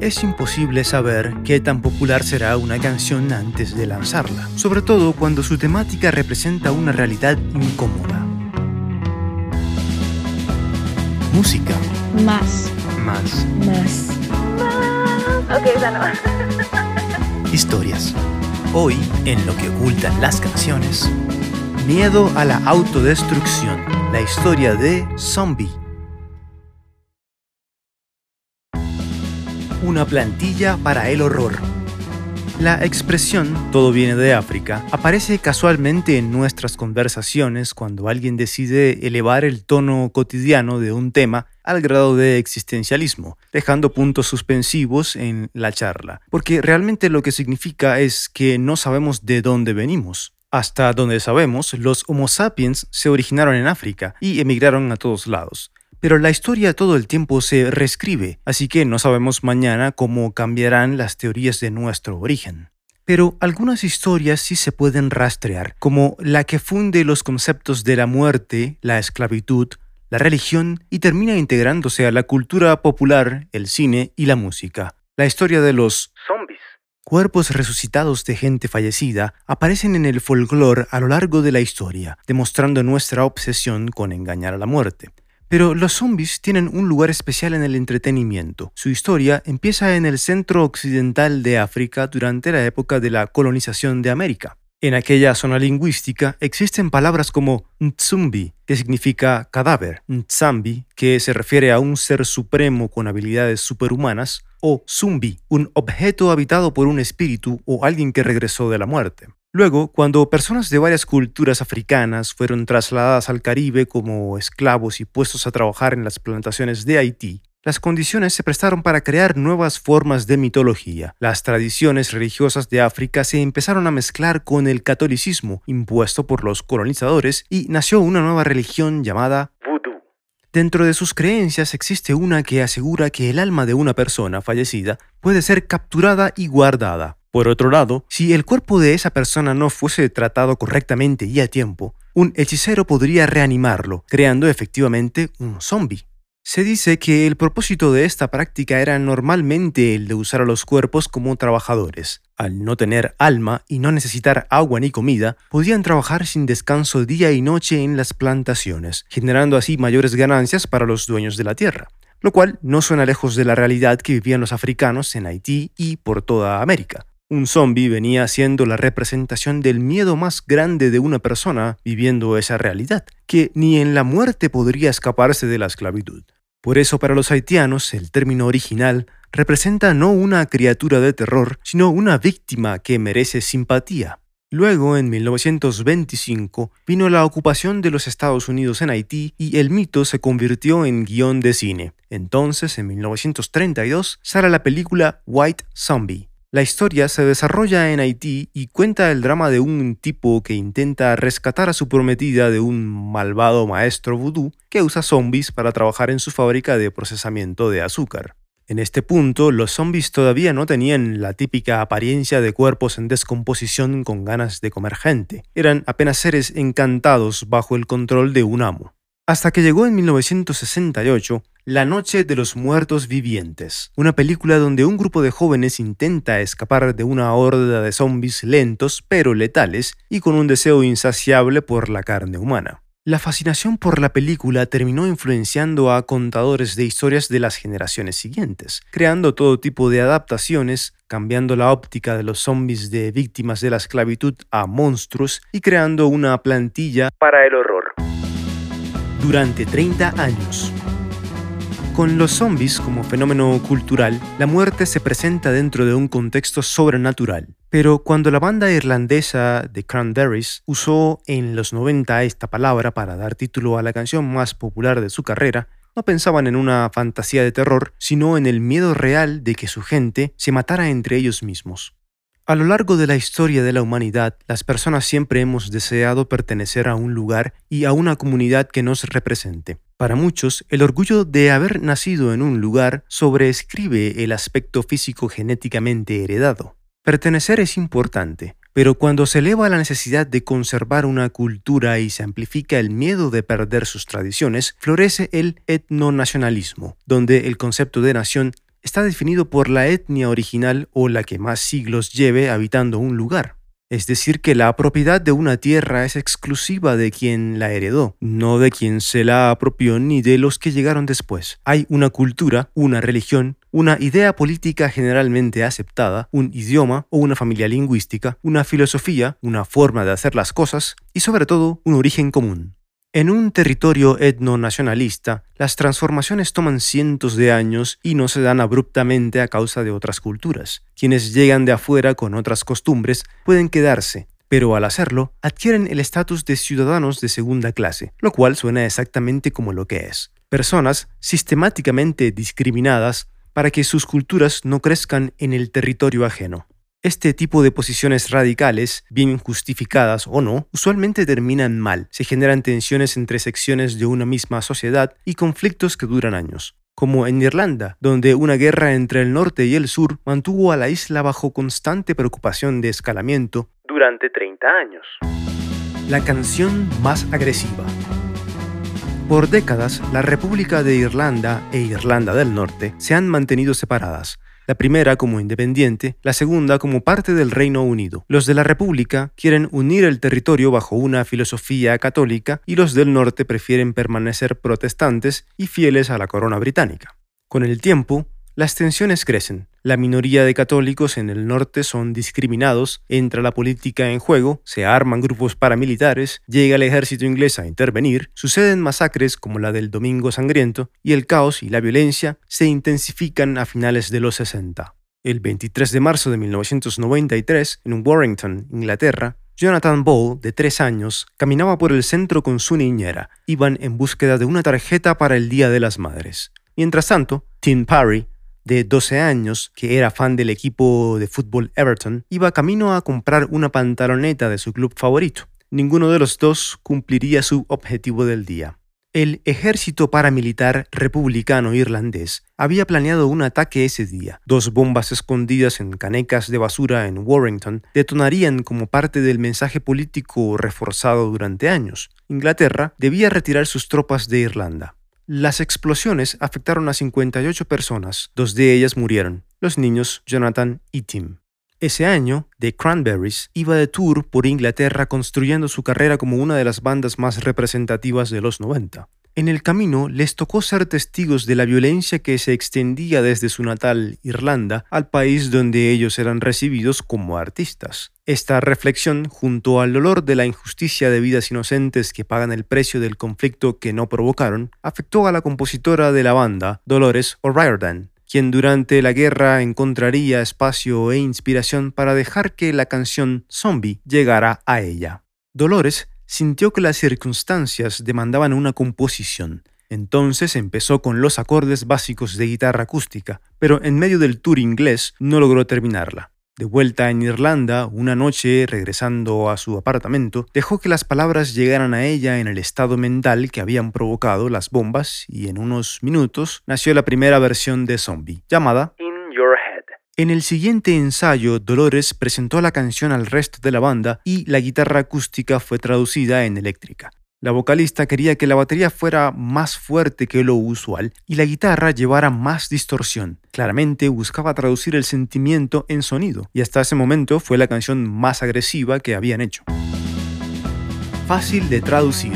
es imposible saber qué tan popular será una canción antes de lanzarla, sobre todo cuando su temática representa una realidad incómoda. Música. Más. Más. Más. Ok, esa no. Historias. Hoy, en lo que ocultan las canciones, Miedo a la autodestrucción, la historia de Zombie. Una plantilla para el horror. La expresión todo viene de África aparece casualmente en nuestras conversaciones cuando alguien decide elevar el tono cotidiano de un tema al grado de existencialismo, dejando puntos suspensivos en la charla, porque realmente lo que significa es que no sabemos de dónde venimos. Hasta donde sabemos, los Homo sapiens se originaron en África y emigraron a todos lados. Pero la historia todo el tiempo se reescribe, así que no sabemos mañana cómo cambiarán las teorías de nuestro origen. Pero algunas historias sí se pueden rastrear, como la que funde los conceptos de la muerte, la esclavitud, la religión y termina integrándose a la cultura popular, el cine y la música. La historia de los zombies. Cuerpos resucitados de gente fallecida aparecen en el folclore a lo largo de la historia, demostrando nuestra obsesión con engañar a la muerte. Pero los zombies tienen un lugar especial en el entretenimiento. Su historia empieza en el centro occidental de África durante la época de la colonización de América. En aquella zona lingüística existen palabras como Ntsumbi, que significa cadáver, Ntsambi, que se refiere a un ser supremo con habilidades superhumanas, o Zumbi, un objeto habitado por un espíritu o alguien que regresó de la muerte. Luego, cuando personas de varias culturas africanas fueron trasladadas al Caribe como esclavos y puestos a trabajar en las plantaciones de Haití, las condiciones se prestaron para crear nuevas formas de mitología. Las tradiciones religiosas de África se empezaron a mezclar con el catolicismo impuesto por los colonizadores y nació una nueva religión llamada Voodoo. Dentro de sus creencias existe una que asegura que el alma de una persona fallecida puede ser capturada y guardada. Por otro lado, si el cuerpo de esa persona no fuese tratado correctamente y a tiempo, un hechicero podría reanimarlo, creando efectivamente un zombie. Se dice que el propósito de esta práctica era normalmente el de usar a los cuerpos como trabajadores. Al no tener alma y no necesitar agua ni comida, podían trabajar sin descanso día y noche en las plantaciones, generando así mayores ganancias para los dueños de la tierra, lo cual no suena lejos de la realidad que vivían los africanos en Haití y por toda América. Un zombie venía siendo la representación del miedo más grande de una persona viviendo esa realidad, que ni en la muerte podría escaparse de la esclavitud. Por eso para los haitianos el término original representa no una criatura de terror, sino una víctima que merece simpatía. Luego, en 1925, vino la ocupación de los Estados Unidos en Haití y el mito se convirtió en guion de cine. Entonces, en 1932, sale la película White Zombie, la historia se desarrolla en Haití y cuenta el drama de un tipo que intenta rescatar a su prometida de un malvado maestro vudú que usa zombies para trabajar en su fábrica de procesamiento de azúcar. En este punto, los zombies todavía no tenían la típica apariencia de cuerpos en descomposición con ganas de comer gente. Eran apenas seres encantados bajo el control de un amo. Hasta que llegó en 1968 La Noche de los Muertos Vivientes, una película donde un grupo de jóvenes intenta escapar de una horda de zombies lentos pero letales y con un deseo insaciable por la carne humana. La fascinación por la película terminó influenciando a contadores de historias de las generaciones siguientes, creando todo tipo de adaptaciones, cambiando la óptica de los zombies de víctimas de la esclavitud a monstruos y creando una plantilla para el horror durante 30 años. Con los zombies como fenómeno cultural, la muerte se presenta dentro de un contexto sobrenatural. Pero cuando la banda irlandesa The Cranberries usó en los 90 esta palabra para dar título a la canción más popular de su carrera, no pensaban en una fantasía de terror, sino en el miedo real de que su gente se matara entre ellos mismos. A lo largo de la historia de la humanidad, las personas siempre hemos deseado pertenecer a un lugar y a una comunidad que nos represente. Para muchos, el orgullo de haber nacido en un lugar sobreescribe el aspecto físico genéticamente heredado. Pertenecer es importante, pero cuando se eleva la necesidad de conservar una cultura y se amplifica el miedo de perder sus tradiciones, florece el etnonacionalismo, donde el concepto de nación está definido por la etnia original o la que más siglos lleve habitando un lugar. Es decir, que la propiedad de una tierra es exclusiva de quien la heredó, no de quien se la apropió ni de los que llegaron después. Hay una cultura, una religión, una idea política generalmente aceptada, un idioma o una familia lingüística, una filosofía, una forma de hacer las cosas y sobre todo un origen común. En un territorio etno-nacionalista, las transformaciones toman cientos de años y no se dan abruptamente a causa de otras culturas. Quienes llegan de afuera con otras costumbres pueden quedarse, pero al hacerlo adquieren el estatus de ciudadanos de segunda clase, lo cual suena exactamente como lo que es. Personas sistemáticamente discriminadas para que sus culturas no crezcan en el territorio ajeno. Este tipo de posiciones radicales, bien justificadas o no, usualmente terminan mal. Se generan tensiones entre secciones de una misma sociedad y conflictos que duran años. Como en Irlanda, donde una guerra entre el norte y el sur mantuvo a la isla bajo constante preocupación de escalamiento durante 30 años. La canción más agresiva. Por décadas, la República de Irlanda e Irlanda del Norte se han mantenido separadas la primera como independiente, la segunda como parte del Reino Unido. Los de la República quieren unir el territorio bajo una filosofía católica y los del norte prefieren permanecer protestantes y fieles a la corona británica. Con el tiempo, las tensiones crecen. La minoría de católicos en el norte son discriminados, entra la política en juego, se arman grupos paramilitares, llega el ejército inglés a intervenir, suceden masacres como la del Domingo Sangriento y el caos y la violencia se intensifican a finales de los 60. El 23 de marzo de 1993, en Warrington, Inglaterra, Jonathan Ball, de tres años, caminaba por el centro con su niñera. Iban en búsqueda de una tarjeta para el Día de las Madres. Mientras tanto, Tim Parry, de 12 años, que era fan del equipo de fútbol Everton, iba camino a comprar una pantaloneta de su club favorito. Ninguno de los dos cumpliría su objetivo del día. El ejército paramilitar republicano irlandés había planeado un ataque ese día. Dos bombas escondidas en canecas de basura en Warrington detonarían como parte del mensaje político reforzado durante años. Inglaterra debía retirar sus tropas de Irlanda. Las explosiones afectaron a 58 personas, dos de ellas murieron, los niños Jonathan y Tim. Ese año, The Cranberries iba de tour por Inglaterra construyendo su carrera como una de las bandas más representativas de los 90. En el camino les tocó ser testigos de la violencia que se extendía desde su natal Irlanda al país donde ellos eran recibidos como artistas. Esta reflexión, junto al dolor de la injusticia de vidas inocentes que pagan el precio del conflicto que no provocaron, afectó a la compositora de la banda, Dolores O'Riordan, quien durante la guerra encontraría espacio e inspiración para dejar que la canción Zombie llegara a ella. Dolores sintió que las circunstancias demandaban una composición. Entonces empezó con los acordes básicos de guitarra acústica, pero en medio del tour inglés no logró terminarla. De vuelta en Irlanda, una noche, regresando a su apartamento, dejó que las palabras llegaran a ella en el estado mental que habían provocado las bombas y en unos minutos nació la primera versión de Zombie, llamada en el siguiente ensayo, Dolores presentó la canción al resto de la banda y la guitarra acústica fue traducida en eléctrica. La vocalista quería que la batería fuera más fuerte que lo usual y la guitarra llevara más distorsión. Claramente buscaba traducir el sentimiento en sonido y hasta ese momento fue la canción más agresiva que habían hecho. Fácil de traducir.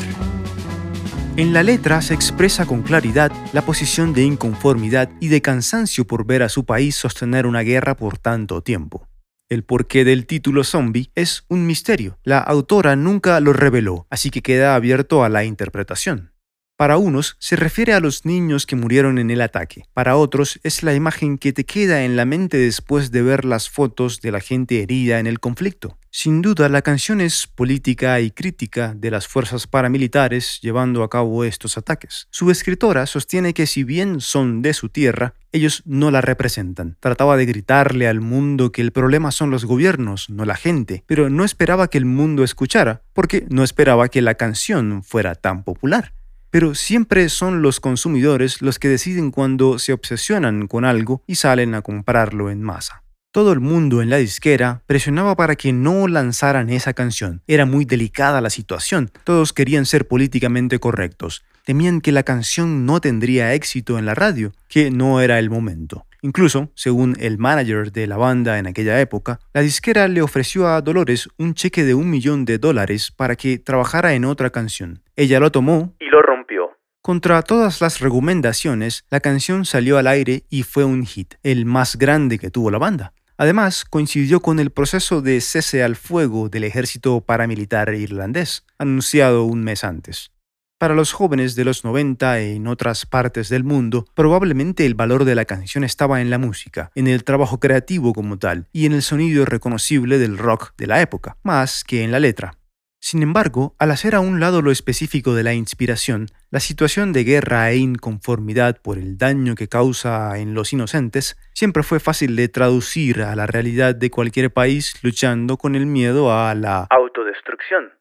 En la letra se expresa con claridad la posición de inconformidad y de cansancio por ver a su país sostener una guerra por tanto tiempo. El porqué del título zombie es un misterio. La autora nunca lo reveló, así que queda abierto a la interpretación. Para unos se refiere a los niños que murieron en el ataque, para otros es la imagen que te queda en la mente después de ver las fotos de la gente herida en el conflicto. Sin duda, la canción es política y crítica de las fuerzas paramilitares llevando a cabo estos ataques. Su escritora sostiene que si bien son de su tierra, ellos no la representan. Trataba de gritarle al mundo que el problema son los gobiernos, no la gente, pero no esperaba que el mundo escuchara, porque no esperaba que la canción fuera tan popular pero siempre son los consumidores los que deciden cuando se obsesionan con algo y salen a comprarlo en masa. Todo el mundo en la disquera presionaba para que no lanzaran esa canción. Era muy delicada la situación. Todos querían ser políticamente correctos. Temían que la canción no tendría éxito en la radio, que no era el momento. Incluso, según el manager de la banda en aquella época, la disquera le ofreció a Dolores un cheque de un millón de dólares para que trabajara en otra canción. Ella lo tomó y. Contra todas las recomendaciones, la canción salió al aire y fue un hit, el más grande que tuvo la banda. Además, coincidió con el proceso de cese al fuego del ejército paramilitar irlandés, anunciado un mes antes. Para los jóvenes de los 90 en otras partes del mundo, probablemente el valor de la canción estaba en la música, en el trabajo creativo como tal, y en el sonido reconocible del rock de la época, más que en la letra. Sin embargo, al hacer a un lado lo específico de la inspiración, la situación de guerra e inconformidad por el daño que causa en los inocentes siempre fue fácil de traducir a la realidad de cualquier país luchando con el miedo a la autodestrucción.